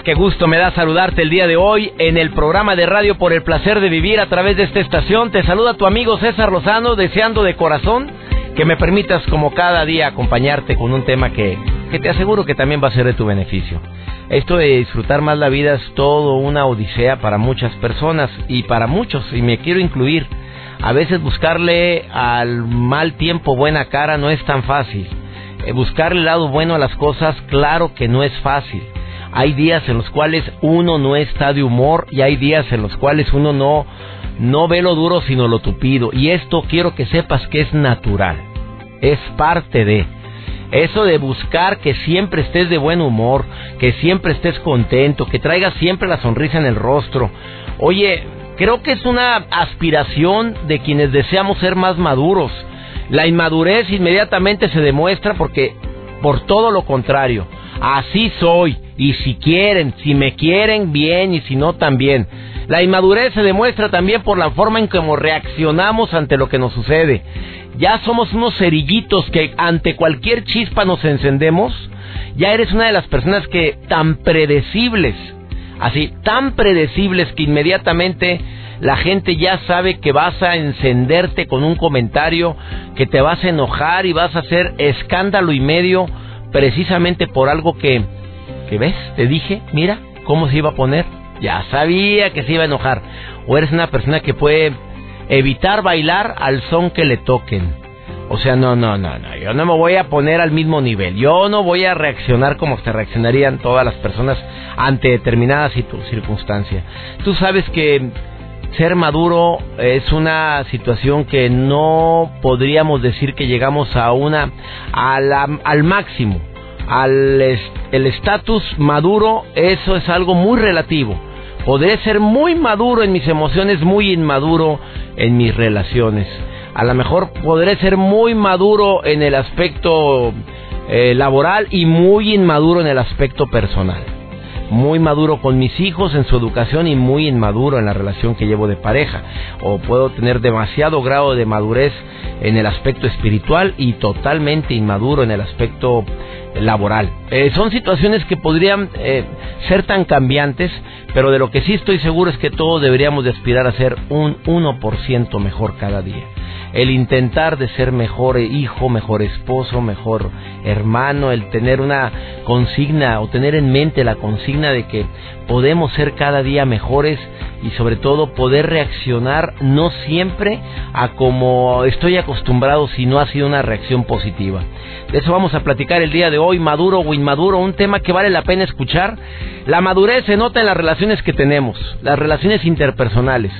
Ah, qué gusto me da saludarte el día de hoy en el programa de radio por el placer de vivir a través de esta estación. Te saluda tu amigo César Lozano, deseando de corazón que me permitas como cada día acompañarte con un tema que, que te aseguro que también va a ser de tu beneficio. Esto de disfrutar más la vida es todo una odisea para muchas personas y para muchos, y me quiero incluir. A veces buscarle al mal tiempo buena cara no es tan fácil. Eh, buscarle el lado bueno a las cosas, claro que no es fácil hay días en los cuales uno no está de humor y hay días en los cuales uno no no ve lo duro sino lo tupido y esto quiero que sepas que es natural. Es parte de eso de buscar que siempre estés de buen humor, que siempre estés contento, que traigas siempre la sonrisa en el rostro. Oye, creo que es una aspiración de quienes deseamos ser más maduros. La inmadurez inmediatamente se demuestra porque por todo lo contrario, así soy y si quieren, si me quieren, bien, y si no, también. La inmadurez se demuestra también por la forma en cómo reaccionamos ante lo que nos sucede. Ya somos unos cerillitos que ante cualquier chispa nos encendemos. Ya eres una de las personas que tan predecibles, así, tan predecibles que inmediatamente la gente ya sabe que vas a encenderte con un comentario, que te vas a enojar y vas a hacer escándalo y medio precisamente por algo que que ves, te dije, mira cómo se iba a poner. Ya sabía que se iba a enojar. O eres una persona que puede evitar bailar al son que le toquen. O sea, no, no, no, no. Yo no me voy a poner al mismo nivel. Yo no voy a reaccionar como te reaccionarían todas las personas ante determinadas circunstancia. Tú sabes que ser maduro es una situación que no podríamos decir que llegamos a una al máximo al el estatus maduro, eso es algo muy relativo. Podré ser muy maduro en mis emociones, muy inmaduro en mis relaciones. A lo mejor podré ser muy maduro en el aspecto eh, laboral y muy inmaduro en el aspecto personal. Muy maduro con mis hijos en su educación y muy inmaduro en la relación que llevo de pareja. O puedo tener demasiado grado de madurez en el aspecto espiritual y totalmente inmaduro en el aspecto laboral. Eh, son situaciones que podrían eh, ser tan cambiantes, pero de lo que sí estoy seguro es que todos deberíamos de aspirar a ser un 1% mejor cada día. El intentar de ser mejor hijo, mejor esposo, mejor hermano, el tener una consigna o tener en mente la consigna de que podemos ser cada día mejores y sobre todo poder reaccionar no siempre a como estoy acostumbrado si no ha sido una reacción positiva. De eso vamos a platicar el día de hoy, maduro o inmaduro, un tema que vale la pena escuchar. La madurez se nota en las relaciones que tenemos, las relaciones interpersonales.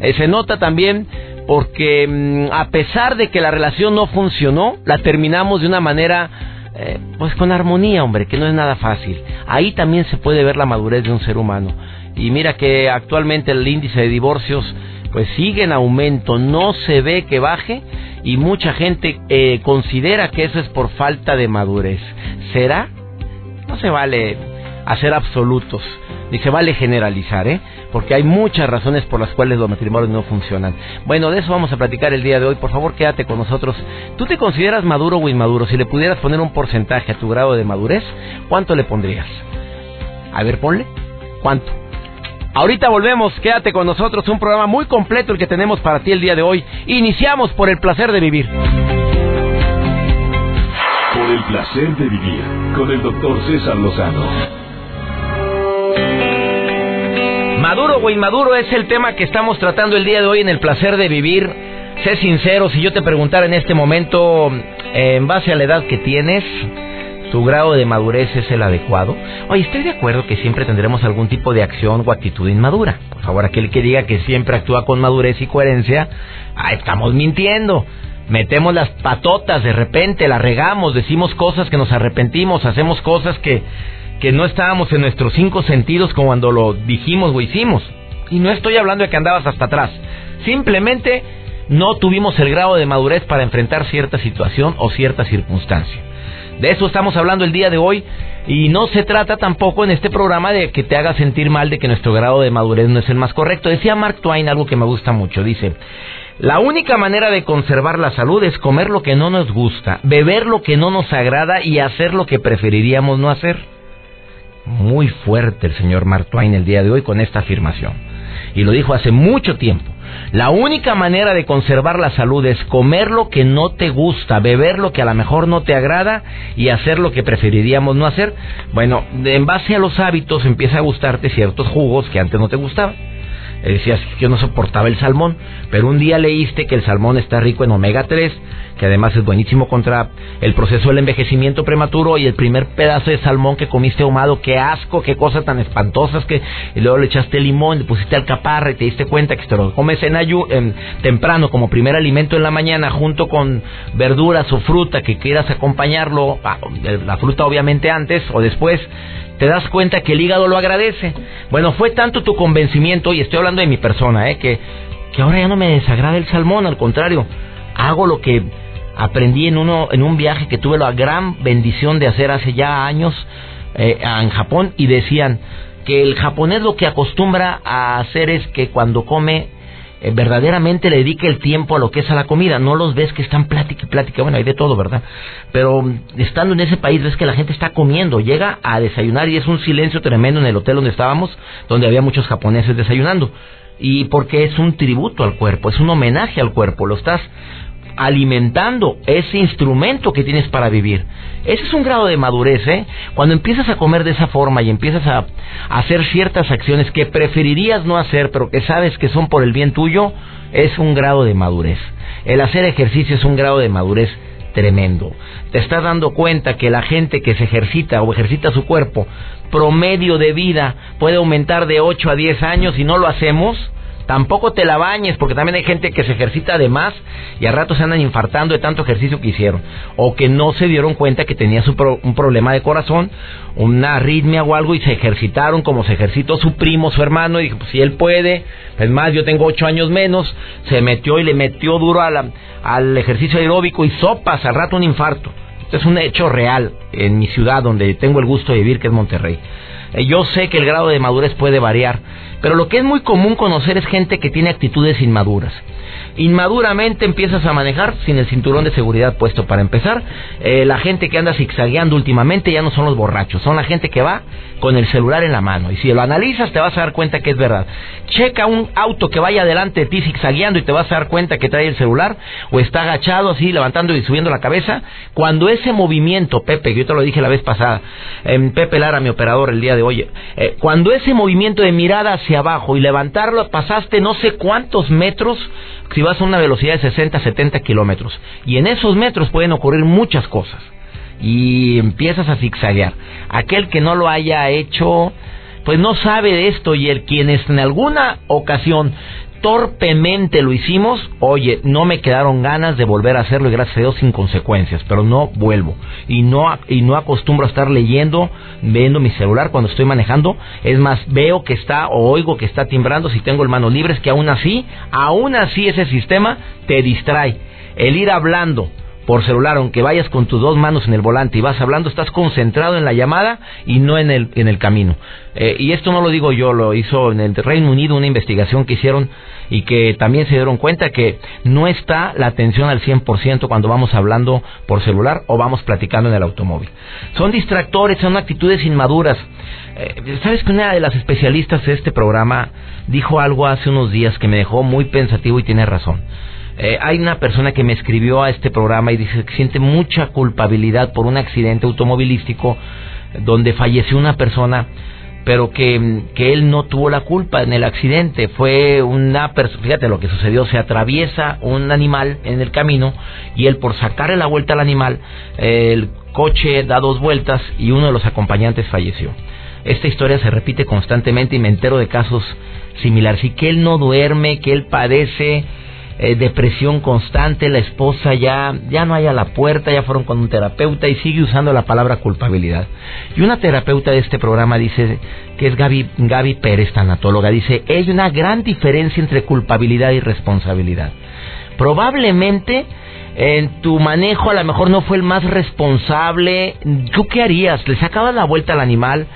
Eh, se nota también porque mm, a pesar de que la relación no funcionó, la terminamos de una manera eh, pues con armonía, hombre, que no es nada fácil. Ahí también se puede ver la madurez de un ser humano. Y mira que actualmente el índice de divorcios pues sigue en aumento, no se ve que baje y mucha gente eh, considera que eso es por falta de madurez. ¿Será? No se vale hacer absolutos, ni se vale generalizar, ¿eh? Porque hay muchas razones por las cuales los matrimonios no funcionan. Bueno, de eso vamos a platicar el día de hoy. Por favor, quédate con nosotros. ¿Tú te consideras maduro o inmaduro? Si le pudieras poner un porcentaje a tu grado de madurez, ¿cuánto le pondrías? A ver, ponle. ¿Cuánto? Ahorita volvemos, quédate con nosotros, un programa muy completo el que tenemos para ti el día de hoy. Iniciamos por el placer de vivir. Por el placer de vivir, con el doctor César Lozano. Maduro o inmaduro es el tema que estamos tratando el día de hoy en el placer de vivir. Sé sincero, si yo te preguntara en este momento, en base a la edad que tienes, ¿Tu grado de madurez es el adecuado? Oye, estoy de acuerdo que siempre tendremos algún tipo de acción o actitud inmadura. Por favor, aquel que diga que siempre actúa con madurez y coherencia, ah, estamos mintiendo. metemos las patotas de repente, la regamos, decimos cosas que nos arrepentimos, hacemos cosas que, que no estábamos en nuestros cinco sentidos como cuando lo dijimos o hicimos. Y no estoy hablando de que andabas hasta atrás. Simplemente no tuvimos el grado de madurez para enfrentar cierta situación o cierta circunstancia. De eso estamos hablando el día de hoy y no se trata tampoco en este programa de que te haga sentir mal de que nuestro grado de madurez no es el más correcto. Decía Mark Twain algo que me gusta mucho. Dice, la única manera de conservar la salud es comer lo que no nos gusta, beber lo que no nos agrada y hacer lo que preferiríamos no hacer. Muy fuerte el señor Mark el día de hoy con esta afirmación. Y lo dijo hace mucho tiempo. La única manera de conservar la salud es comer lo que no te gusta, beber lo que a lo mejor no te agrada y hacer lo que preferiríamos no hacer. Bueno, en base a los hábitos empieza a gustarte ciertos jugos que antes no te gustaban. Eh, decías que yo no soportaba el salmón, pero un día leíste que el salmón está rico en omega 3, que además es buenísimo contra el proceso del envejecimiento prematuro y el primer pedazo de salmón que comiste ahumado, qué asco, qué cosas tan espantosas que luego le echaste limón, le pusiste alcaparra y te diste cuenta que te lo comes en ayu, en, temprano como primer alimento en la mañana junto con verduras o fruta que quieras acompañarlo, ah, la fruta obviamente antes o después, te das cuenta que el hígado lo agradece. Bueno, fue tanto tu convencimiento, y estoy hablando de mi persona, ¿eh? que, que ahora ya no me desagrada el salmón, al contrario, hago lo que aprendí en, uno, en un viaje que tuve la gran bendición de hacer hace ya años eh, en Japón y decían que el japonés lo que acostumbra a hacer es que cuando come eh, verdaderamente le dedique el tiempo a lo que es a la comida. No los ves que están plática y plática. Bueno, hay de todo, ¿verdad? Pero mm, estando en ese país ves que la gente está comiendo. Llega a desayunar y es un silencio tremendo en el hotel donde estábamos, donde había muchos japoneses desayunando. Y porque es un tributo al cuerpo, es un homenaje al cuerpo. Lo estás alimentando ese instrumento que tienes para vivir. Ese es un grado de madurez, ¿eh? Cuando empiezas a comer de esa forma y empiezas a, hacer ciertas acciones que preferirías no hacer, pero que sabes que son por el bien tuyo, es un grado de madurez. El hacer ejercicio es un grado de madurez tremendo. Te estás dando cuenta que la gente que se ejercita o ejercita su cuerpo, promedio de vida puede aumentar de 8 a 10 años y no lo hacemos Tampoco te la bañes, porque también hay gente que se ejercita de más y a ratos se andan infartando de tanto ejercicio que hicieron. O que no se dieron cuenta que tenía un problema de corazón, una arritmia o algo y se ejercitaron como se ejercitó su primo, su hermano, y dijo, pues si él puede, es más, yo tengo ocho años menos, se metió y le metió duro al ejercicio aeróbico y sopas, al rato un infarto. Esto es un hecho real en mi ciudad donde tengo el gusto de vivir, que es Monterrey. Eh, yo sé que el grado de madurez puede variar, pero lo que es muy común conocer es gente que tiene actitudes inmaduras. Inmaduramente empiezas a manejar sin el cinturón de seguridad puesto para empezar. Eh, la gente que anda zigzagueando últimamente ya no son los borrachos, son la gente que va con el celular en la mano. Y si lo analizas te vas a dar cuenta que es verdad. Checa un auto que vaya delante de ti zigzagueando y te vas a dar cuenta que trae el celular o está agachado así levantando y subiendo la cabeza. Cuando ese movimiento, Pepe, que yo te lo dije la vez pasada, en Pepe Lara, mi operador el día de hoy, eh, cuando ese movimiento de mirada hacia abajo y levantarlo pasaste no sé cuántos metros si vas a una velocidad de 60, 70 kilómetros. Y en esos metros pueden ocurrir muchas cosas. Y empiezas a zigzaguear. Aquel que no lo haya hecho, pues no sabe de esto. Y el quien en alguna ocasión torpemente lo hicimos, oye, no me quedaron ganas de volver a hacerlo y gracias a Dios sin consecuencias, pero no vuelvo. Y no, y no acostumbro a estar leyendo, viendo mi celular cuando estoy manejando. Es más, veo que está o oigo que está timbrando si tengo el mano libre, es que aún así, aún así ese sistema te distrae. El ir hablando por celular, aunque vayas con tus dos manos en el volante y vas hablando, estás concentrado en la llamada y no en el, en el camino. Eh, y esto no lo digo yo, lo hizo en el Reino Unido una investigación que hicieron y que también se dieron cuenta que no está la atención al 100% cuando vamos hablando por celular o vamos platicando en el automóvil. Son distractores, son actitudes inmaduras. Eh, ¿Sabes que una de las especialistas de este programa dijo algo hace unos días que me dejó muy pensativo y tiene razón? Eh, hay una persona que me escribió a este programa y dice que siente mucha culpabilidad por un accidente automovilístico donde falleció una persona, pero que, que él no tuvo la culpa en el accidente. Fue una persona, fíjate lo que sucedió, se atraviesa un animal en el camino y él por sacarle la vuelta al animal, el coche da dos vueltas y uno de los acompañantes falleció. Esta historia se repite constantemente y me entero de casos similares. Y que él no duerme, que él padece eh, depresión constante, la esposa ya, ya no hay a la puerta, ya fueron con un terapeuta y sigue usando la palabra culpabilidad. Y una terapeuta de este programa dice, que es Gaby, Gaby Pérez, tanatóloga, dice, hay una gran diferencia entre culpabilidad y responsabilidad. Probablemente en tu manejo a lo mejor no fue el más responsable. ¿Tú qué harías? ¿Le sacabas la vuelta al animal?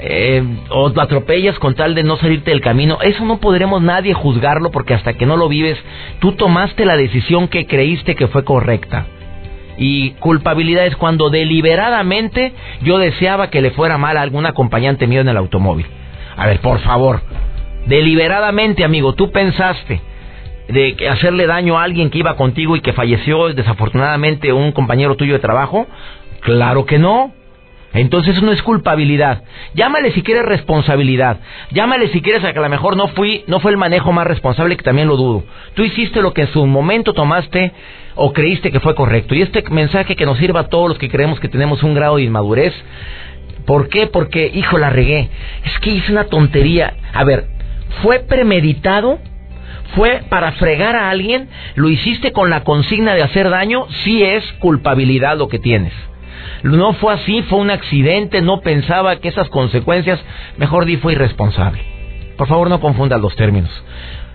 Eh, o lo atropellas con tal de no salirte del camino. Eso no podremos nadie juzgarlo porque hasta que no lo vives, tú tomaste la decisión que creíste que fue correcta. Y culpabilidad es cuando deliberadamente yo deseaba que le fuera mal a algún acompañante mío en el automóvil. A ver, por favor, deliberadamente, amigo, tú pensaste de hacerle daño a alguien que iba contigo y que falleció desafortunadamente un compañero tuyo de trabajo? Claro que no. Entonces no es culpabilidad. Llámale si quieres responsabilidad. Llámale si quieres a que a lo mejor no fui, no fue el manejo más responsable, que también lo dudo. Tú hiciste lo que en su momento tomaste o creíste que fue correcto. Y este mensaje que nos sirva a todos los que creemos que tenemos un grado de inmadurez. ¿Por qué? Porque, hijo, la regué. Es que hice una tontería. A ver, ¿fue premeditado? ¿Fue para fregar a alguien? ¿Lo hiciste con la consigna de hacer daño? Sí es culpabilidad lo que tienes. No fue así, fue un accidente, no pensaba que esas consecuencias, mejor di, fue irresponsable. Por favor, no confundas los términos.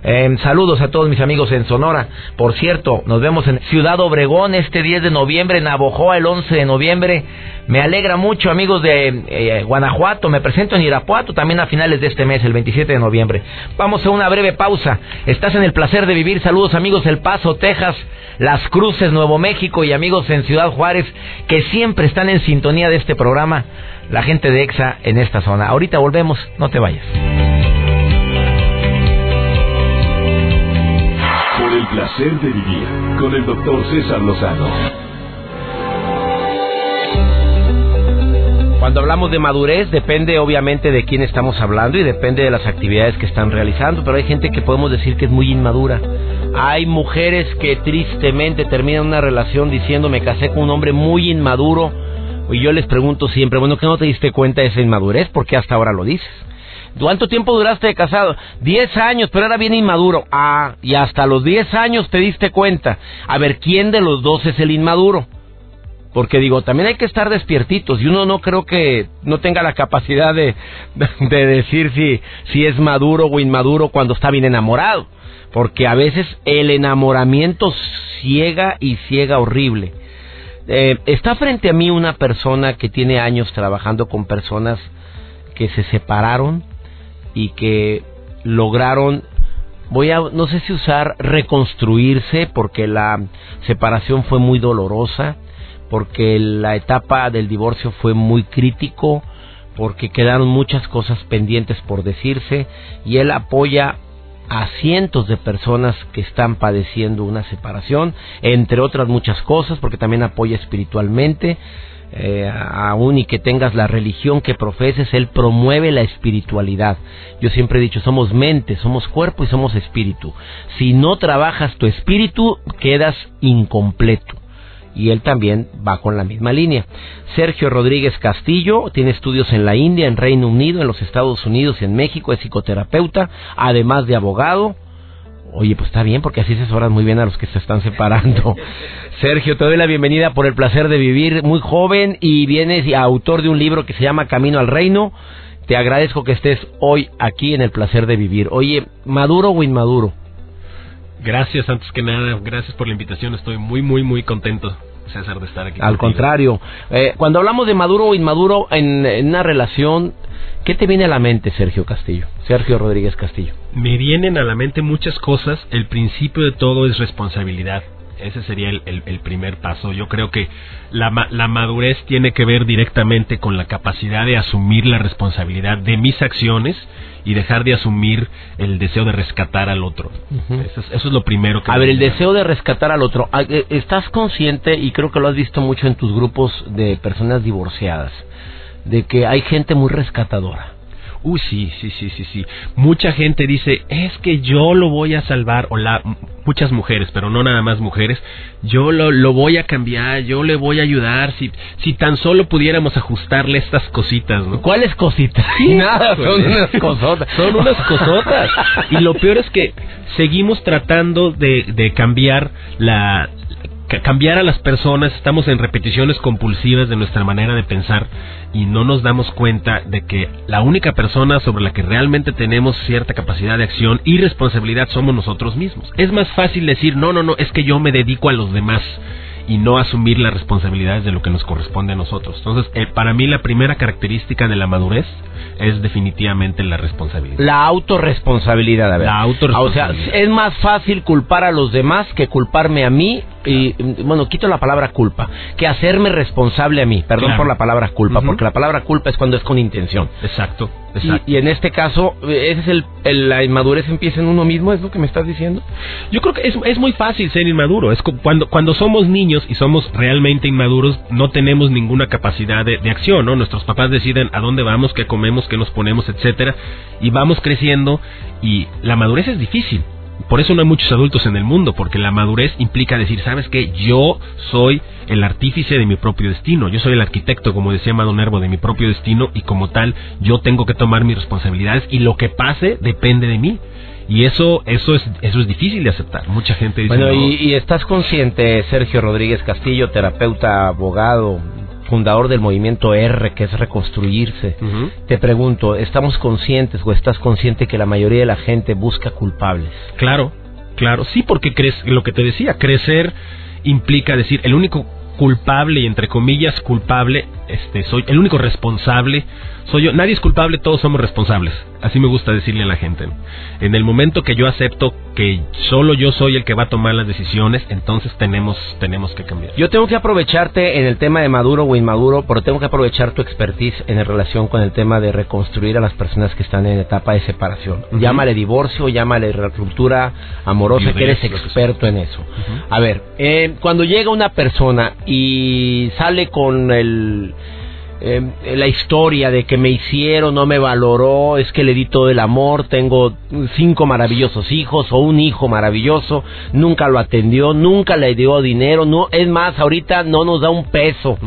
Eh, saludos a todos mis amigos en Sonora. Por cierto, nos vemos en Ciudad Obregón este 10 de noviembre, en Abojoa el 11 de noviembre. Me alegra mucho, amigos de eh, Guanajuato. Me presento en Irapuato también a finales de este mes, el 27 de noviembre. Vamos a una breve pausa. Estás en el placer de vivir. Saludos, amigos El Paso, Texas, Las Cruces, Nuevo México y amigos en Ciudad Juárez que siempre están en sintonía de este programa. La gente de EXA en esta zona. Ahorita volvemos, no te vayas. Placer de vivir con el doctor César Lozano. Cuando hablamos de madurez depende obviamente de quién estamos hablando y depende de las actividades que están realizando, pero hay gente que podemos decir que es muy inmadura. Hay mujeres que tristemente terminan una relación diciendo me casé con un hombre muy inmaduro y yo les pregunto siempre, bueno, ¿qué no te diste cuenta de esa inmadurez? ¿Por qué hasta ahora lo dices? ¿Cuánto tiempo duraste de casado? Diez años, pero era bien inmaduro. Ah, y hasta los diez años te diste cuenta. A ver, ¿quién de los dos es el inmaduro? Porque digo, también hay que estar despiertitos y uno no creo que no tenga la capacidad de, de decir si, si es maduro o inmaduro cuando está bien enamorado. Porque a veces el enamoramiento ciega y ciega horrible. Eh, está frente a mí una persona que tiene años trabajando con personas que se separaron y que lograron voy a no sé si usar reconstruirse porque la separación fue muy dolorosa, porque la etapa del divorcio fue muy crítico, porque quedaron muchas cosas pendientes por decirse y él apoya a cientos de personas que están padeciendo una separación, entre otras muchas cosas, porque también apoya espiritualmente eh, aún y que tengas la religión que profeses, Él promueve la espiritualidad. Yo siempre he dicho, somos mente, somos cuerpo y somos espíritu. Si no trabajas tu espíritu, quedas incompleto. Y él también va con la misma línea. Sergio Rodríguez Castillo tiene estudios en la India, en Reino Unido, en los Estados Unidos y en México, es psicoterapeuta, además de abogado Oye, pues está bien porque así se asesoras muy bien a los que se están separando. Sergio, te doy la bienvenida por el placer de vivir, muy joven y vienes autor de un libro que se llama Camino al Reino. Te agradezco que estés hoy aquí en el placer de vivir. Oye, ¿maduro o inmaduro? Gracias, antes que nada, gracias por la invitación. Estoy muy, muy, muy contento, César, de estar aquí. Al contrario, eh, cuando hablamos de maduro o inmaduro en, en una relación, ¿Qué te viene a la mente, Sergio Castillo? Sergio Rodríguez Castillo. Me vienen a la mente muchas cosas. El principio de todo es responsabilidad. Ese sería el, primer paso. Yo creo que la, madurez tiene que ver directamente con la capacidad de asumir la responsabilidad de mis acciones y dejar de asumir el deseo de rescatar al otro. eso, es, lo primero que... A ver, el deseo de rescatar al otro. Ah, eh, ¿Estás consciente, y creo que lo has visto mucho en tus grupos de personas divorciadas, de que hay gente muy rescatadora. Uy, sí, sí, sí, sí, sí. Mucha gente dice, es que yo lo voy a salvar, o la, muchas mujeres, pero no nada más mujeres, yo lo, lo voy a cambiar, yo le voy a ayudar, si, si tan solo pudiéramos ajustarle estas cositas, ¿no? ¿Cuáles cositas? Nada, son unas cosotas. Son unas cosotas. Y lo peor es que seguimos tratando de, de cambiar la, cambiar a las personas, estamos en repeticiones compulsivas de nuestra manera de pensar y no nos damos cuenta de que la única persona sobre la que realmente tenemos cierta capacidad de acción y responsabilidad somos nosotros mismos. Es más fácil decir, no, no, no, es que yo me dedico a los demás y no asumir las responsabilidades de lo que nos corresponde a nosotros. Entonces, eh, para mí la primera característica de la madurez es definitivamente la responsabilidad. La autorresponsabilidad, a ver. La autorresponsabilidad. O sea, es más fácil culpar a los demás que culparme a mí y bueno, quito la palabra culpa, que hacerme responsable a mí. Perdón por la palabra culpa, porque la palabra culpa es cuando es con intención. Exacto. Y, en este caso, ese es el, la inmadurez empieza en uno mismo, es lo que me estás diciendo. Yo creo que es, es muy fácil ser inmaduro. Es cuando cuando somos niños y somos realmente inmaduros, no tenemos ninguna capacidad de, de acción, ¿no? Nuestros papás deciden a dónde vamos, qué comemos, qué nos ponemos, etcétera, y vamos creciendo y la madurez es difícil por eso no hay muchos adultos en el mundo, porque la madurez implica decir, ¿sabes qué? Yo soy el artífice de mi propio destino, yo soy el arquitecto, como decía Mado Nervo, de mi propio destino y como tal yo tengo que tomar mis responsabilidades y lo que pase depende de mí. Y eso, eso es, eso es difícil de aceptar. Mucha gente dice. Bueno, y, y, estás consciente, Sergio Rodríguez Castillo, terapeuta, abogado, fundador del movimiento R, que es reconstruirse. Te pregunto, ¿estamos conscientes o estás consciente que la mayoría de la gente busca culpables? Claro, claro, sí, porque crees, lo que te decía, crecer implica decir, el único culpable y entre comillas culpable, este soy el único responsable soy yo. Nadie es culpable, todos somos responsables. Así me gusta decirle a la gente. En el momento que yo acepto que solo yo soy el que va a tomar las decisiones, entonces tenemos, tenemos que cambiar. Yo tengo que aprovecharte en el tema de maduro o inmaduro, pero tengo que aprovechar tu expertise en relación con el tema de reconstruir a las personas que están en etapa de separación. Llámale divorcio, llámale ruptura amorosa, que eres experto en eso. A ver, eh, cuando llega una persona y sale con el eh, la historia de que me hicieron, no me valoró, es que le di todo el amor, tengo cinco maravillosos hijos o un hijo maravilloso, nunca lo atendió, nunca le dio dinero, no, es más, ahorita no nos da un peso.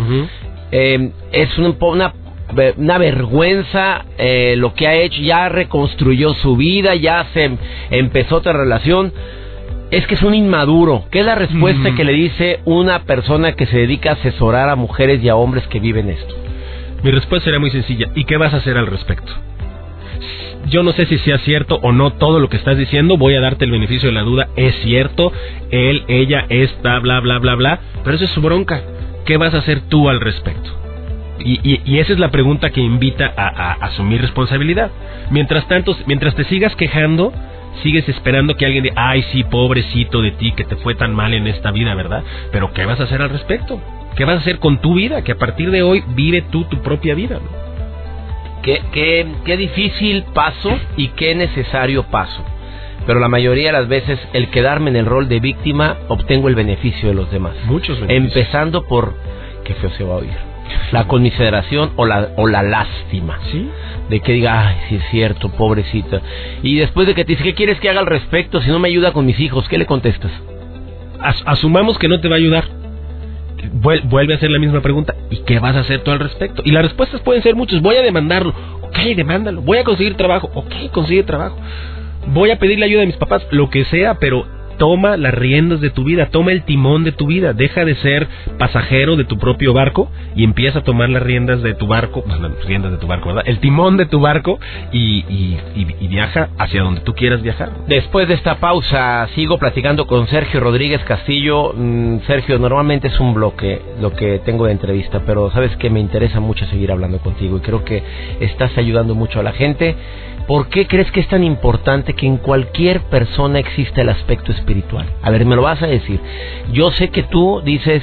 Eh, es una, una, vergüenza eh, lo que ha hecho, ya reconstruyó su vida, ya se empezó otra relación. Es que es un inmaduro. ¿Qué es la respuesta que le dice una persona que se dedica a asesorar a mujeres y a hombres que viven esto? Mi respuesta sería muy sencilla. ¿Y qué vas a hacer al respecto? Yo no sé si sea cierto o no todo lo que estás diciendo, voy a darte el beneficio de la duda, es cierto, él, ella, esta, bla, bla, bla, bla, pero eso es su bronca. ¿Qué vas a hacer tú al respecto? Y, esa es la pregunta que invita a, a, asumir responsabilidad. Mientras tanto, mientras te sigas quejando, sigues esperando que alguien diga, ay, sí, pobrecito de ti, que te fue tan mal en esta vida, ¿verdad? Pero ¿qué vas a hacer al respecto? ¿Qué vas a hacer con tu vida? Que a partir de hoy vive tú tu propia vida. Qué, qué, qué difícil paso y qué necesario paso. Pero la mayoría de las veces el quedarme en el rol de víctima obtengo el beneficio de los demás. Muchos beneficios. Empezando por, qué feo se va a oír, la conmiseración o la, o la lástima. ¿Sí? De que diga, ay, sí es cierto, pobrecita. Y después de que te dice, ¿qué quieres que haga al respecto si no me ayuda con mis hijos? ¿Qué le contestas? asumamos que no te va a ayudar vuelve a hacer la misma pregunta. ¿Y qué vas a hacer tú al respecto? Y las respuestas pueden ser muchas. Voy a demandarlo. Ok, demándalo. Voy a conseguir trabajo. Ok, consigue trabajo. Voy a pedirle ayuda a mis papás. Lo que sea, pero toma las riendas de tu vida, toma el timón de tu vida, deja de ser pasajero de tu propio barco y empieza a tomar las riendas de tu barco, las riendas de tu barco, ¿verdad? El timón de tu barco y, viaja hacia donde tú quieras viajar. Después de esta pausa, sigo platicando con Sergio Rodríguez Castillo. Mm, Sergio, normalmente es un bloque lo que tengo de entrevista, pero sabes que me interesa mucho seguir hablando contigo y creo que estás ayudando mucho a la gente. ¿Por qué crees que es tan importante que en cualquier persona exista el aspecto espiritual? A ver, me lo vas a decir. Yo sé que tú dices,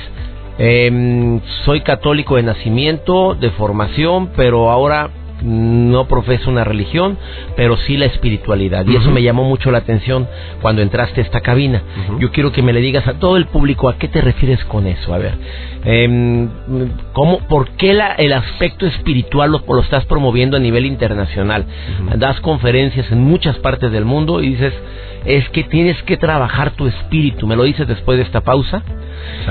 em, soy católico de nacimiento, de formación, pero ahora no profeso una religión, pero sí la espiritualidad. Y eso me llamó mucho la atención cuando entraste a esta cabina. Yo quiero que me le digas a todo el público a qué te refieres con eso. A ver, eh, ¿cómo, ¿por qué la, el aspecto espiritual lo, lo, estás promoviendo a nivel internacional? Das conferencias en muchas partes del mundo y dices, es que tienes que trabajar tu espíritu. ¿Me lo dices después de esta pausa?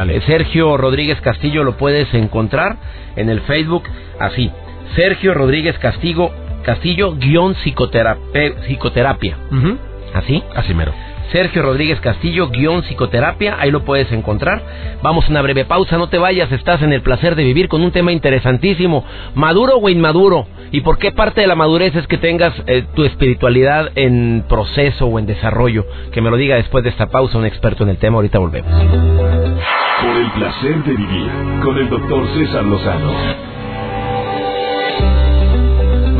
Eh, Sergio Rodríguez Castillo lo puedes encontrar en el Facebook así. Sergio Rodríguez Castigo, Castillo guion psicoterapia. ¿Así? Así mero. Sergio Rodríguez Castillo, guion psicoterapia, ahí lo puedes encontrar. Vamos a una breve pausa, no te vayas, estás en el placer de vivir con un tema interesantísimo, maduro o inmaduro, y por qué parte de la madurez es que tengas eh, tu espiritualidad en proceso o en desarrollo. Que me lo diga después de esta pausa un experto en el tema, ahorita volvemos. Por el placer de vivir con el doctor César Lozano.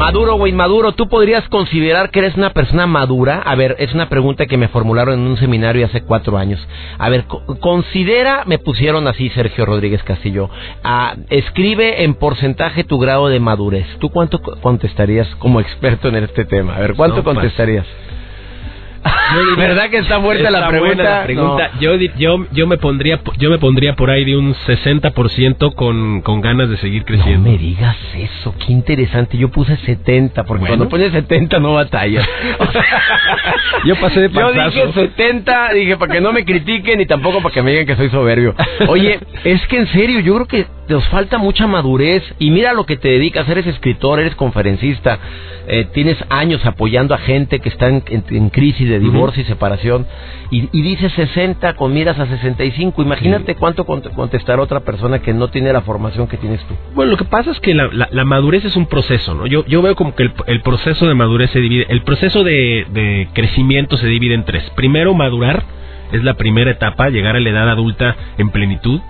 Maduro o inmaduro, ¿tú podrías considerar que eres una persona madura? A ver, es una pregunta que me formularon en un seminario hace cuatro años. A ver, considera, me pusieron así Sergio Rodríguez Castillo, ah, escribe en porcentaje tu grado de madurez. ¿Tú cuánto contestarías como experto en este tema? A ver, ¿cuánto pues, contestarías? ¿Verdad que está fuerte la pregunta? Yo, yo, yo, me pondría, yo me pondría por ahí de un 60% con, con ganas de seguir creciendo. No me digas eso, qué interesante. Yo puse 70, porque cuando pones 70 no batallas. yo pasé de pasazo. Yo dije 70, dije para que no me critiquen y tampoco para que me digan que soy soberbio. Oye, es que en serio, yo creo que nos falta mucha madurez y mira lo que te dedicas, eres escritor, eres conferencista, eh, tienes años apoyando a gente que está en, en crisis de divorcio y separación, y, y, dice 60 con miras a 65. Imagínate cuánto contestará otra persona que no tiene la formación que tienes tú. Bueno, lo que pasa es que la, la, madurez es un proceso, ¿no? Yo, yo veo como que el, el, proceso de madurez se divide, el proceso de, de crecimiento se divide en tres. Primero, madurar es la primera etapa, llegar a la edad adulta en plenitud.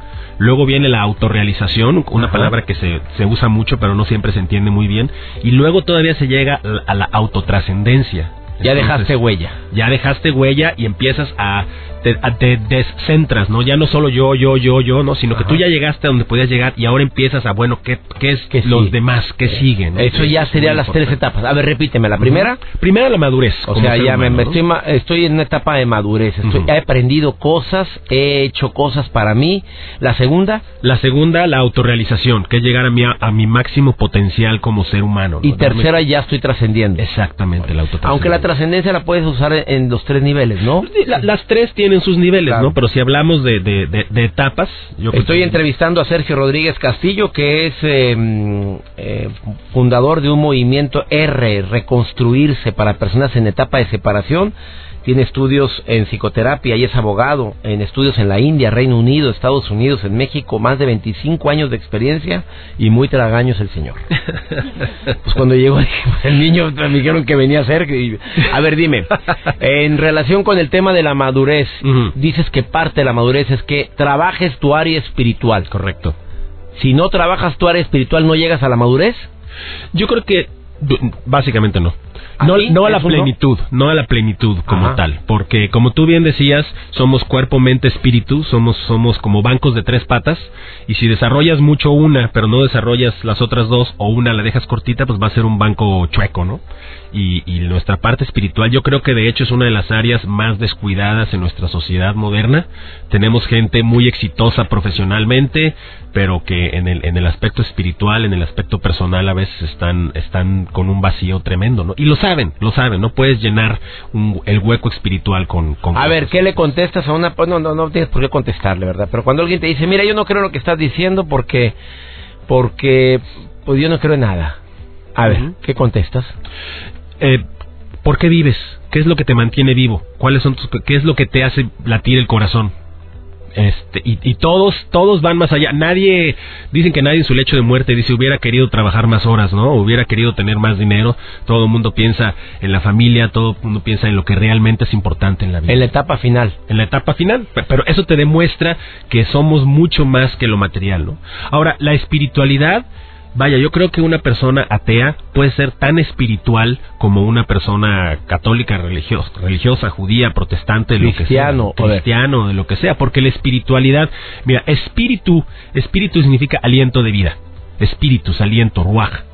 Luego viene la autorrealización, una palabra que se, se, usa mucho pero no siempre se entiende muy bien. Y luego todavía se llega a la autotrascendencia. Ya dejaste huella. Ya dejaste huella y empiezas a te, descentras, ¿no? Ya no solo yo, yo, yo, yo, ¿no? Sino que tú ya llegaste a donde podías llegar y ahora empiezas a, bueno, ¿qué, qué es que los demás? ¿Qué siguen? Eso ya serían las tres etapas. A ver, repíteme. ¿La primera? Primera, la madurez. O sea, ya me, estoy, estoy, en una etapa de madurez. Estoy, He aprendido cosas, he hecho cosas para mí. ¿La segunda? La segunda, la autorrealización, que es llegar a mi, a mi máximo potencial como ser humano. Y tercera, ya estoy trascendiendo. Exactamente, la autotrascendencia. Aunque la trascendencia la puedes usar en, los tres niveles, ¿no? las tres tienen en sus niveles, ¿no? Pero si hablamos de, de, etapas... Yo Estoy entrevistando a Sergio Rodríguez Castillo, que es em, eh, fundador de un movimiento R, Reconstruirse para personas en etapa de separación tiene estudios en psicoterapia y es abogado en estudios en la India, Reino Unido, Estados Unidos, en México, más de 25 años de experiencia y muy tragaños el señor. pues cuando llegó el niño me dijeron que venía a ser. A ver, dime, en relación con el tema de la madurez, dices que parte de la madurez es que trabajes tu área espiritual. Correcto. Si no trabajas tu área espiritual, ¿no llegas a la madurez? Yo creo que básicamente no. No, no a la plenitud, no a la plenitud como tal, porque como tú bien decías, somos cuerpo, mente, espíritu, somos somos como bancos de tres patas y si desarrollas mucho una, pero no desarrollas las otras dos o una la dejas cortita, pues va a ser un banco chueco, ¿no? Y, y nuestra parte espiritual, yo creo que de hecho es una de las áreas más descuidadas en nuestra sociedad moderna. Tenemos gente muy exitosa profesionalmente, pero que en el, en el aspecto espiritual, en el aspecto personal a veces están, están con un vacío tremendo, ¿no? Y lo saben, lo saben, no puedes llenar el hueco espiritual con... con a ver, ¿qué le contestas a una... Pues no, no, no tienes por qué contestarle, ¿verdad? Pero cuando alguien te dice, mira, yo no creo en lo que estás diciendo porque... Porque... Pues yo no creo en nada. A ver, ¿qué contestas? Eh, ¿Por qué vives? ¿Qué es lo que te mantiene vivo? ¿Cuáles son tus, ¿Qué es lo que te hace latir el corazón? Este, y, y, todos, todos van más allá. Nadie, dicen que nadie en su lecho de muerte dice hubiera querido trabajar más horas, ¿no? Hubiera querido tener más dinero. Todo el mundo piensa en la familia, todo el mundo piensa en lo que realmente es importante en la vida. En la etapa final. En la etapa final. Pero eso te demuestra que somos mucho más que lo material, ¿no? Ahora, la espiritualidad Vaya, yo creo que una persona atea puede ser tan espiritual como una persona católica, religiosa, religiosa judía, protestante, lo que sea, cristiano, de lo que sea, porque la espiritualidad, mira, espíritu, espíritu significa aliento de vida, espíritus, aliento, ruaj.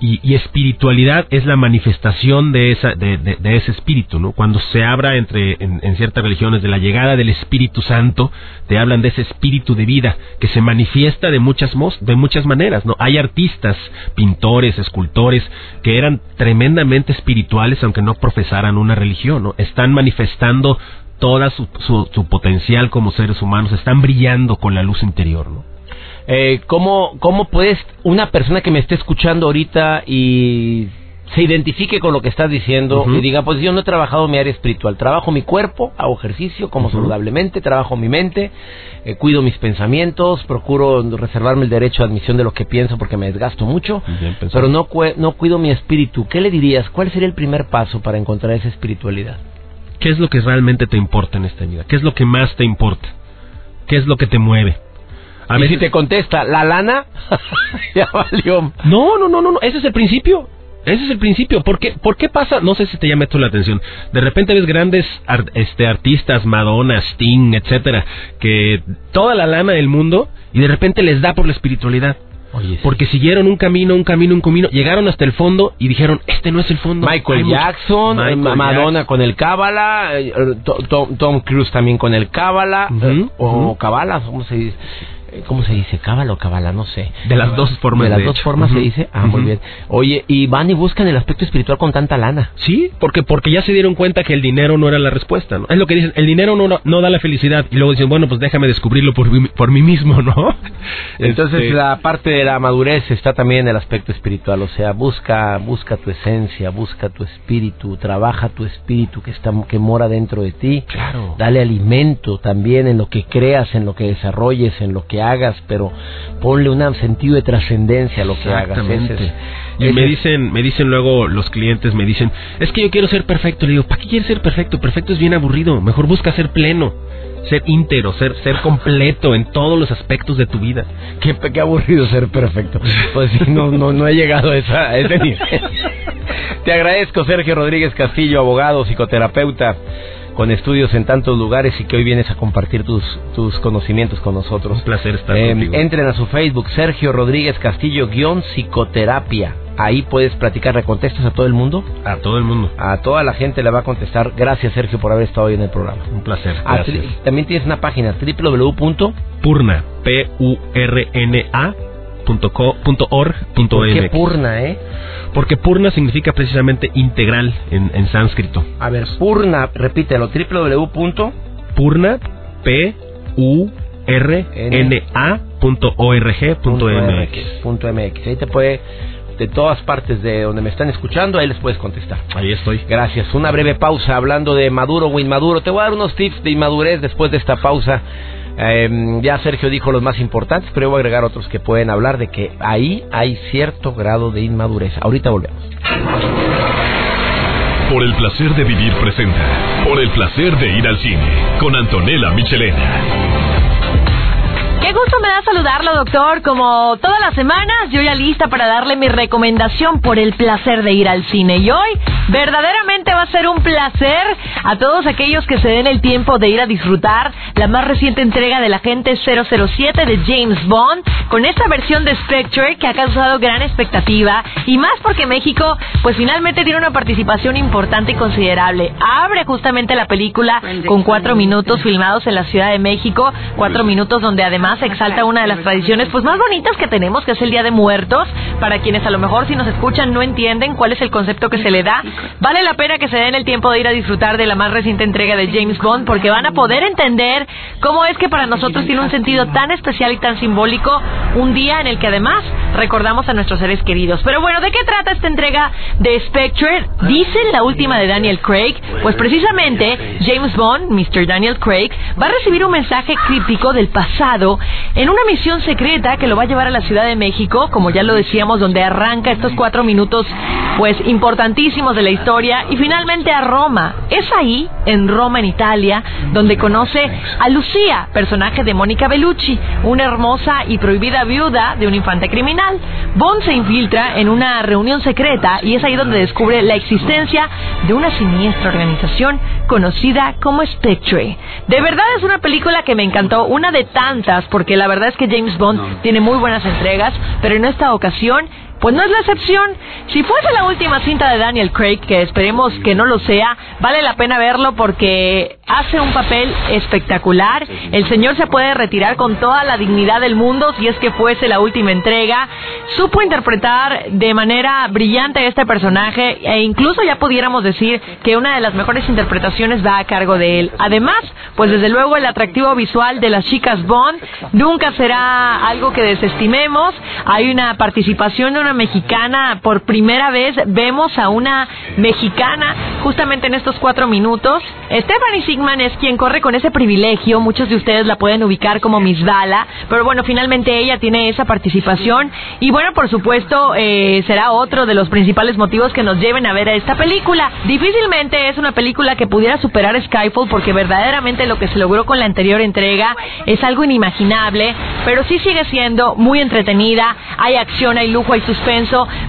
Y, espiritualidad es la manifestación de, esa, de, ese espíritu, ¿no? Cuando se habla entre, en, ciertas religiones de la llegada del Espíritu Santo, te hablan de ese espíritu de vida que se manifiesta de muchas, de muchas maneras, ¿no? Hay artistas, pintores, escultores, que eran tremendamente espirituales aunque no profesaran una religión, ¿no? Están manifestando toda su, su potencial como seres humanos, están brillando con la luz interior, ¿no? Eh, ¿cómo, ¿Cómo puedes una persona que me esté escuchando ahorita y se identifique con lo que estás diciendo y diga, pues yo no he trabajado mi área espiritual, trabajo mi cuerpo, hago ejercicio, como saludablemente, trabajo mi mente, eh, cuido mis pensamientos, procuro reservarme el derecho a admisión de lo que pienso porque me desgasto mucho, pero no, no cuido mi espíritu. ¿Qué le dirías? ¿Cuál sería el primer paso para encontrar esa espiritualidad? ¿Qué es lo que realmente te importa en esta vida? ¿Qué es lo que más te importa? ¿Qué es lo que te mueve? A ver si te contesta, ¿la lana? ya valió. No, no, no, no, ese es el principio. Ese es el principio. ¿Por qué, ¿Por qué pasa? No sé si te llama esto la atención. De repente ves grandes este, artistas, Madonna, Sting, etcétera, que toda la lana del mundo y de repente les da por la espiritualidad. Porque siguieron un camino, un camino, un camino, llegaron hasta el fondo y dijeron, este no es el fondo. Michael Jackson, Madonna con el Cábala, eh, Tom, Cruise también con el Cábala, eh, o Cábala, ¿cómo se dice? ¿Cómo se dice? ¿Cábala o cabala? No sé. De las dos formas. De las dos formas se dice. Ah, muy bien. Oye, y van y buscan el aspecto espiritual con tanta lana. Sí, porque porque ya se dieron cuenta que el dinero no era la respuesta, ¿no? Es lo que dicen, el dinero no, no da la felicidad. Y luego dicen, bueno, pues déjame descubrirlo por, por mí mismo, ¿no? Entonces este la parte de la madurez está también en el aspecto espiritual. O sea, busca, busca tu esencia, busca tu espíritu, trabaja tu espíritu que, está, que mora dentro de ti. Claro. Dale alimento también en lo que creas, en lo que desarrolles, en lo que hagas, pero ponle un sentido de trascendencia a lo que hagas. y me dicen, me dicen luego los clientes, me dicen, es que yo quiero ser perfecto. Le digo, ¿para qué quieres ser perfecto? Perfecto es bien aburrido. Mejor busca ser pleno ser íntegro, ser, ser completo en todos los aspectos de tu vida. Qué, qué aburrido ser perfecto. Pues no, no, no he llegado a, esa, a ese nivel. Te agradezco, Sergio Rodríguez Castillo, abogado, psicoterapeuta con estudios en tantos lugares y que hoy vienes a compartir tus, tus conocimientos con nosotros. Un placer estar eh, contigo. Entren a su Facebook, Sergio Rodríguez Castillo, guion psicoterapia. Ahí puedes platicar, ¿le contestas a todo el mundo? A todo el mundo. A toda la gente le va a contestar. Gracias, Sergio, por haber estado hoy en el programa. Un placer. Ah, también tienes una página, www.purna, P-U-R-N-A .org.mx. qué Purna, eh? Porque Purna significa precisamente integral en, en sánscrito. A ver, Purna, repítelo, www.purna, P U R N A punto .mx. Ahí te puede de todas partes de donde me están escuchando, ahí les puedes contestar. Ahí estoy. Gracias. Una breve pausa hablando de maduro o inmaduro. Te voy a dar unos tips de inmadurez después de esta pausa. Eh, ya Sergio dijo los más importantes, pero yo voy a agregar otros que pueden hablar de que ahí hay cierto grado de inmadurez. Ahorita volvemos. Por el placer de vivir presenta. Por el placer de ir al cine. Con Antonella Michelena. Qué gusto me da saludarlo, doctor. Como todas las semanas, yo ya lista para darle mi recomendación por el placer de ir al cine. Y hoy, verdaderamente va a ser un placer a todos aquellos que se den el tiempo de ir a disfrutar la más reciente entrega del agente 007 de James Bond, con esta versión de Spectre que ha causado gran expectativa y más porque México, pues finalmente tiene una participación importante y considerable. Abre justamente la película con cuatro minutos filmados en la Ciudad de México, cuatro minutos donde además se exalta una de las tradiciones pues más bonitas que tenemos, que es el Día de Muertos. Para quienes a lo mejor si nos escuchan no entienden cuál es el concepto que se le da, vale la pena que se den el tiempo de ir a disfrutar de la más reciente entrega de James Bond porque van a poder entender cómo es que para nosotros tiene un sentido tan especial y tan simbólico un día en el que además recordamos a nuestros seres queridos. Pero bueno, ¿de qué trata esta entrega de Spectre? Dicen la última de Daniel Craig, pues precisamente James Bond, Mr. Daniel Craig, va a recibir un mensaje críptico del pasado en una misión secreta que lo va a llevar a la Ciudad de México, como ya lo decíamos, donde arranca estos cuatro minutos pues importantísimos de la historia y finalmente a Roma. Es ahí, en Roma, en Italia, donde conoce a Lucía, personaje de Mónica Bellucci, una hermosa y prohibida viuda de un infante criminal. Bond se infiltra en una reunión secreta y es ahí donde descubre la existencia de una siniestra organización conocida como Spectre. De verdad es una película que me encantó, una de tantas porque la verdad es que James Bond tiene muy buenas entregas, pero en esta ocasión pues no es la excepción. Si fuese la última cinta de Daniel Craig, que esperemos que no lo sea, vale la pena verlo porque hace un papel espectacular. El señor se puede retirar con toda la dignidad del mundo si es que fuese la última entrega. Supo interpretar de manera brillante este personaje e incluso ya pudiéramos decir que una de las mejores interpretaciones va a cargo de él. Además, pues desde luego el atractivo visual de las chicas Bond nunca será algo que desestimemos. Hay una participación una mexicana por primera vez. Vemos a una mexicana justamente en estos cuatro minutos. Stephanie Sigman es quien corre con ese privilegio. Muchos de ustedes la pueden ubicar como Miss Bala, pero bueno, finalmente ella tiene esa participación y bueno, por supuesto, eh, será otro de los principales motivos que nos lleven a ver a esta película. Difícilmente es una película que pudiera superar Skyfall porque verdaderamente lo que se logró con la anterior entrega es algo inimaginable, pero sí sigue siendo muy entretenida. Hay acción, hay lujo, hay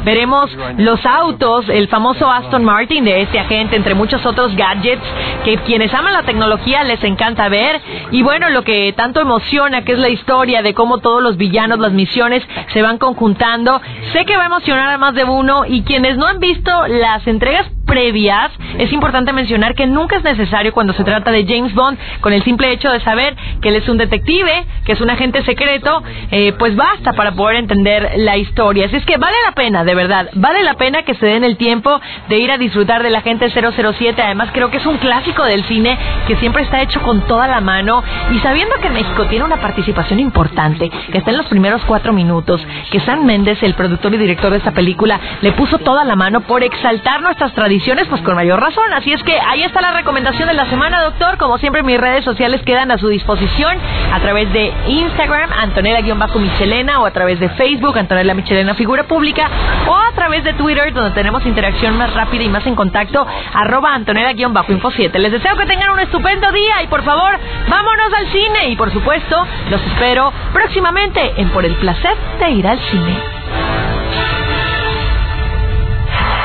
Veremos los autos, el famoso Aston Martin de este agente, entre muchos otros gadgets que quienes aman la tecnología les encanta ver. Y bueno, lo que tanto emociona, que es la historia de cómo todos los villanos, las misiones se van conjuntando. Sé que va a emocionar a más de uno y quienes no han visto las entregas previas, es importante mencionar que nunca es necesario cuando se trata de James Bond, con el simple hecho de saber que él es un detective, que es un agente secreto, eh, pues basta para poder entender la historia. Así es que vale la pena, de verdad, vale la pena que se den el tiempo de ir a disfrutar de la gente 007. Además, creo que es un clásico del cine que siempre está hecho con toda la mano y sabiendo que México tiene una participación importante, que está en los primeros cuatro minutos, que San Méndez, el productor y director de esta película, le puso toda la mano por exaltar nuestras tradiciones pues con mayor razón. Así es que ahí está la recomendación de la semana, doctor. Como siempre, mis redes sociales quedan a su disposición a través de Instagram, Antonella-Michelena, o a través de Facebook, Antonella Michelena Figura Pública, o a través de Twitter, donde tenemos interacción más rápida y más en contacto, arroba Antonella-Info 7. Les deseo que tengan un estupendo día y por favor, vámonos al cine. Y por supuesto, los espero próximamente en Por el Placer de Ir al Cine.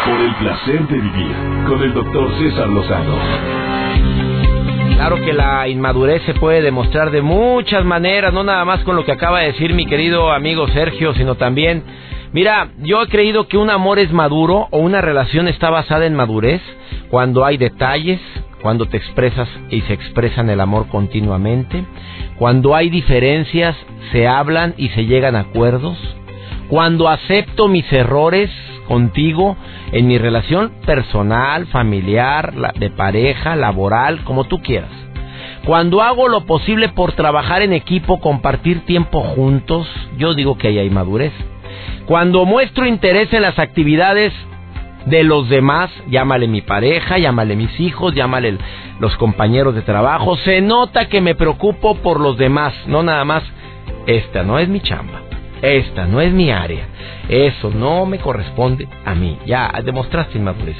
Por el placer de vivir con el doctor César Lozano. Claro que la inmadurez se puede demostrar de muchas maneras, no nada más con lo que acaba de decir mi querido amigo Sergio, sino también, mira, yo he creído que un amor es maduro o una relación está basada en madurez cuando hay detalles, cuando te expresas y se expresan el amor continuamente, cuando hay diferencias, se hablan y se llegan a acuerdos, cuando acepto mis errores contigo en mi relación personal, familiar, de pareja, laboral, como tú quieras. Cuando hago lo posible por trabajar en equipo, compartir tiempo juntos, yo digo que ahí hay madurez. Cuando muestro interés en las actividades de los demás, llámale mi pareja, llámale mis hijos, llámale los compañeros de trabajo, se nota que me preocupo por los demás, no nada más, esta no es mi chamba, esta no es mi área, eso no me corresponde a mí. Ya demostraste inmadurez.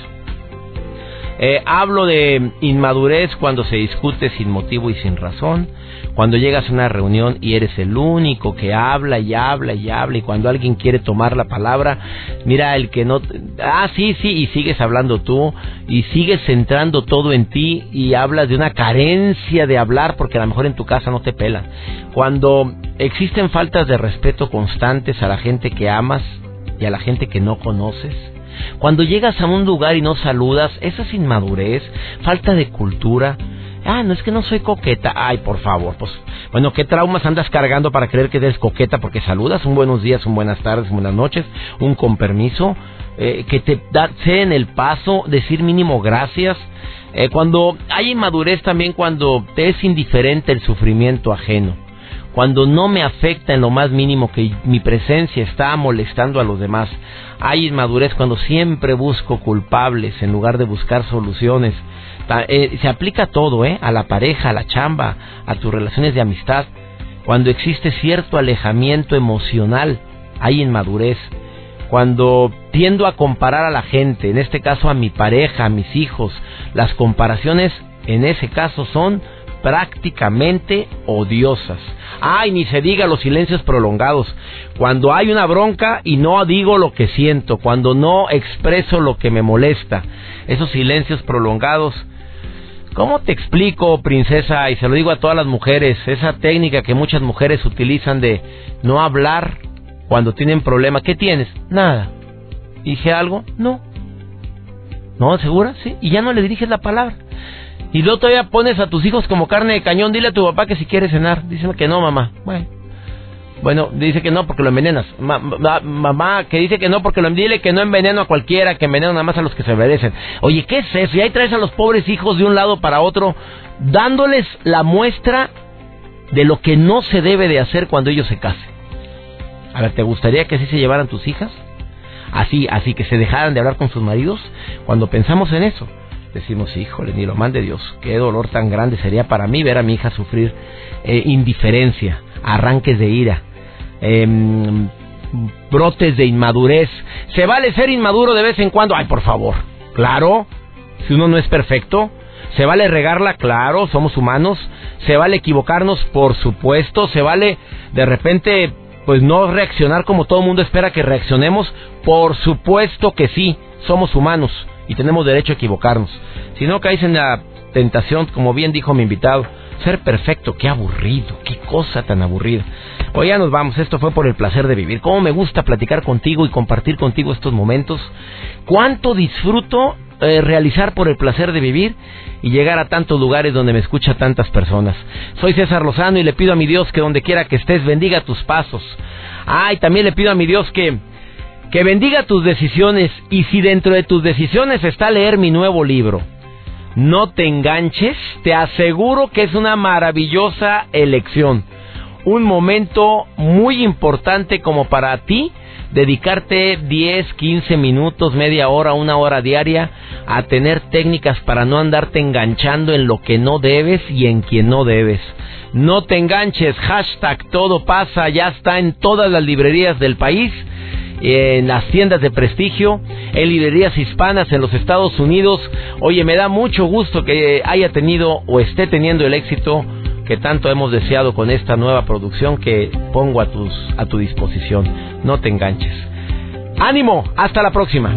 Eh, hablo de inmadurez cuando se discute sin motivo y sin razón, cuando llegas a una reunión y eres el único que habla y habla y habla y cuando alguien quiere tomar la palabra, mira el que no, ah sí sí y sigues hablando tú y sigues centrando todo en ti y hablas de una carencia de hablar porque a lo mejor en tu casa no te pelan. Cuando existen faltas de respeto constantes a la gente que amas y a la gente que no conoces, cuando llegas a un lugar y no saludas, esa es inmadurez, falta de cultura. Ah, no es que no soy coqueta. Ay, por favor, pues, bueno, ¿qué traumas andas cargando para creer que eres coqueta? Porque saludas un buenos días, un buenas tardes, buenas noches, un con permiso, eh, que te da, en el paso, decir mínimo gracias. Eh, cuando hay inmadurez también cuando te es indiferente el sufrimiento ajeno cuando no me afecta en lo más mínimo que mi presencia está molestando a los demás. Hay inmadurez cuando siempre busco culpables en lugar de buscar soluciones. Eh, se aplica todo, ¿eh? A la pareja, a la chamba, a tus relaciones de amistad. Cuando existe cierto alejamiento emocional, hay inmadurez. Cuando tiendo a comparar a la gente, en este caso a mi pareja, a mis hijos, las comparaciones en ese caso son prácticamente odiosas. Ay, ni se diga los silencios prolongados. Cuando hay una bronca y no digo lo que siento, cuando no expreso lo que me molesta. Esos silencios prolongados. ¿Cómo te explico, princesa? Y se lo digo a todas las mujeres, esa técnica que muchas mujeres utilizan de no hablar cuando tienen problema, ¿qué tienes? Nada. ¿Dije algo? No. ¿No? ¿Segura? Sí. Y ya no le diriges la palabra. Y luego todavía pones a tus hijos como carne de cañón. Dile a tu papá que si quiere cenar. Dicen que no, mamá. Bueno. Bueno, dice que no porque lo envenenas. mamá, que dice que no porque lo dile que no enveneno a cualquiera, que enveneno nada más a los que se merecen. Oye, ¿qué es eso? Y ahí traes a los pobres hijos de un lado para otro, dándoles la muestra de lo que no se debe de hacer cuando ellos se casen. A ver, ¿te gustaría que así se llevaran tus hijas? Así, así que se dejaran de hablar con sus maridos. Cuando pensamos en eso, decimos, híjole, ni lo mande Dios, qué dolor tan grande sería para mí ver a mi hija sufrir eh, indiferencia, arranques de ira, eh, brotes de inmadurez. ¿Se vale ser inmaduro de vez en cuando? Ay, por favor. Claro, si uno no es perfecto. ¿Se vale regarla? Claro, somos humanos. ¿Se vale equivocarnos? Por supuesto. ¿Se vale de repente pues no reaccionar como todo el mundo espera que reaccionemos? Por supuesto que sí, somos humanos y tenemos derecho a equivocarnos. Si no caes en la tentación, como bien dijo mi invitado, ser perfecto, qué aburrido, qué cosa tan aburrida. Hoy ya nos vamos, esto fue por el placer de vivir. Cómo me gusta platicar contigo y compartir contigo estos momentos. Cuánto disfruto eh, realizar por el placer de vivir y llegar a tantos lugares donde me escucha tantas personas. Soy César Lozano y le pido a mi Dios que donde quiera que estés bendiga tus pasos. Ah, y también le pido a mi Dios que que bendiga tus decisiones y si dentro de tus decisiones está leer mi nuevo libro no te enganches, te aseguro que es una maravillosa elección. Un momento muy importante como para ti dedicarte 10, 15 minutos, media hora, una hora diaria a tener técnicas para no andarte enganchando en lo que no debes y en quien no debes. No te enganches, hashtag todo pasa, ya está en todas las librerías del país en las tiendas de prestigio, en librerías hispanas en los Estados Unidos. Oye, me da mucho gusto que haya tenido o esté teniendo el éxito que tanto hemos deseado con esta nueva producción que pongo a, tus, a tu disposición. No te enganches. Ánimo, hasta la próxima.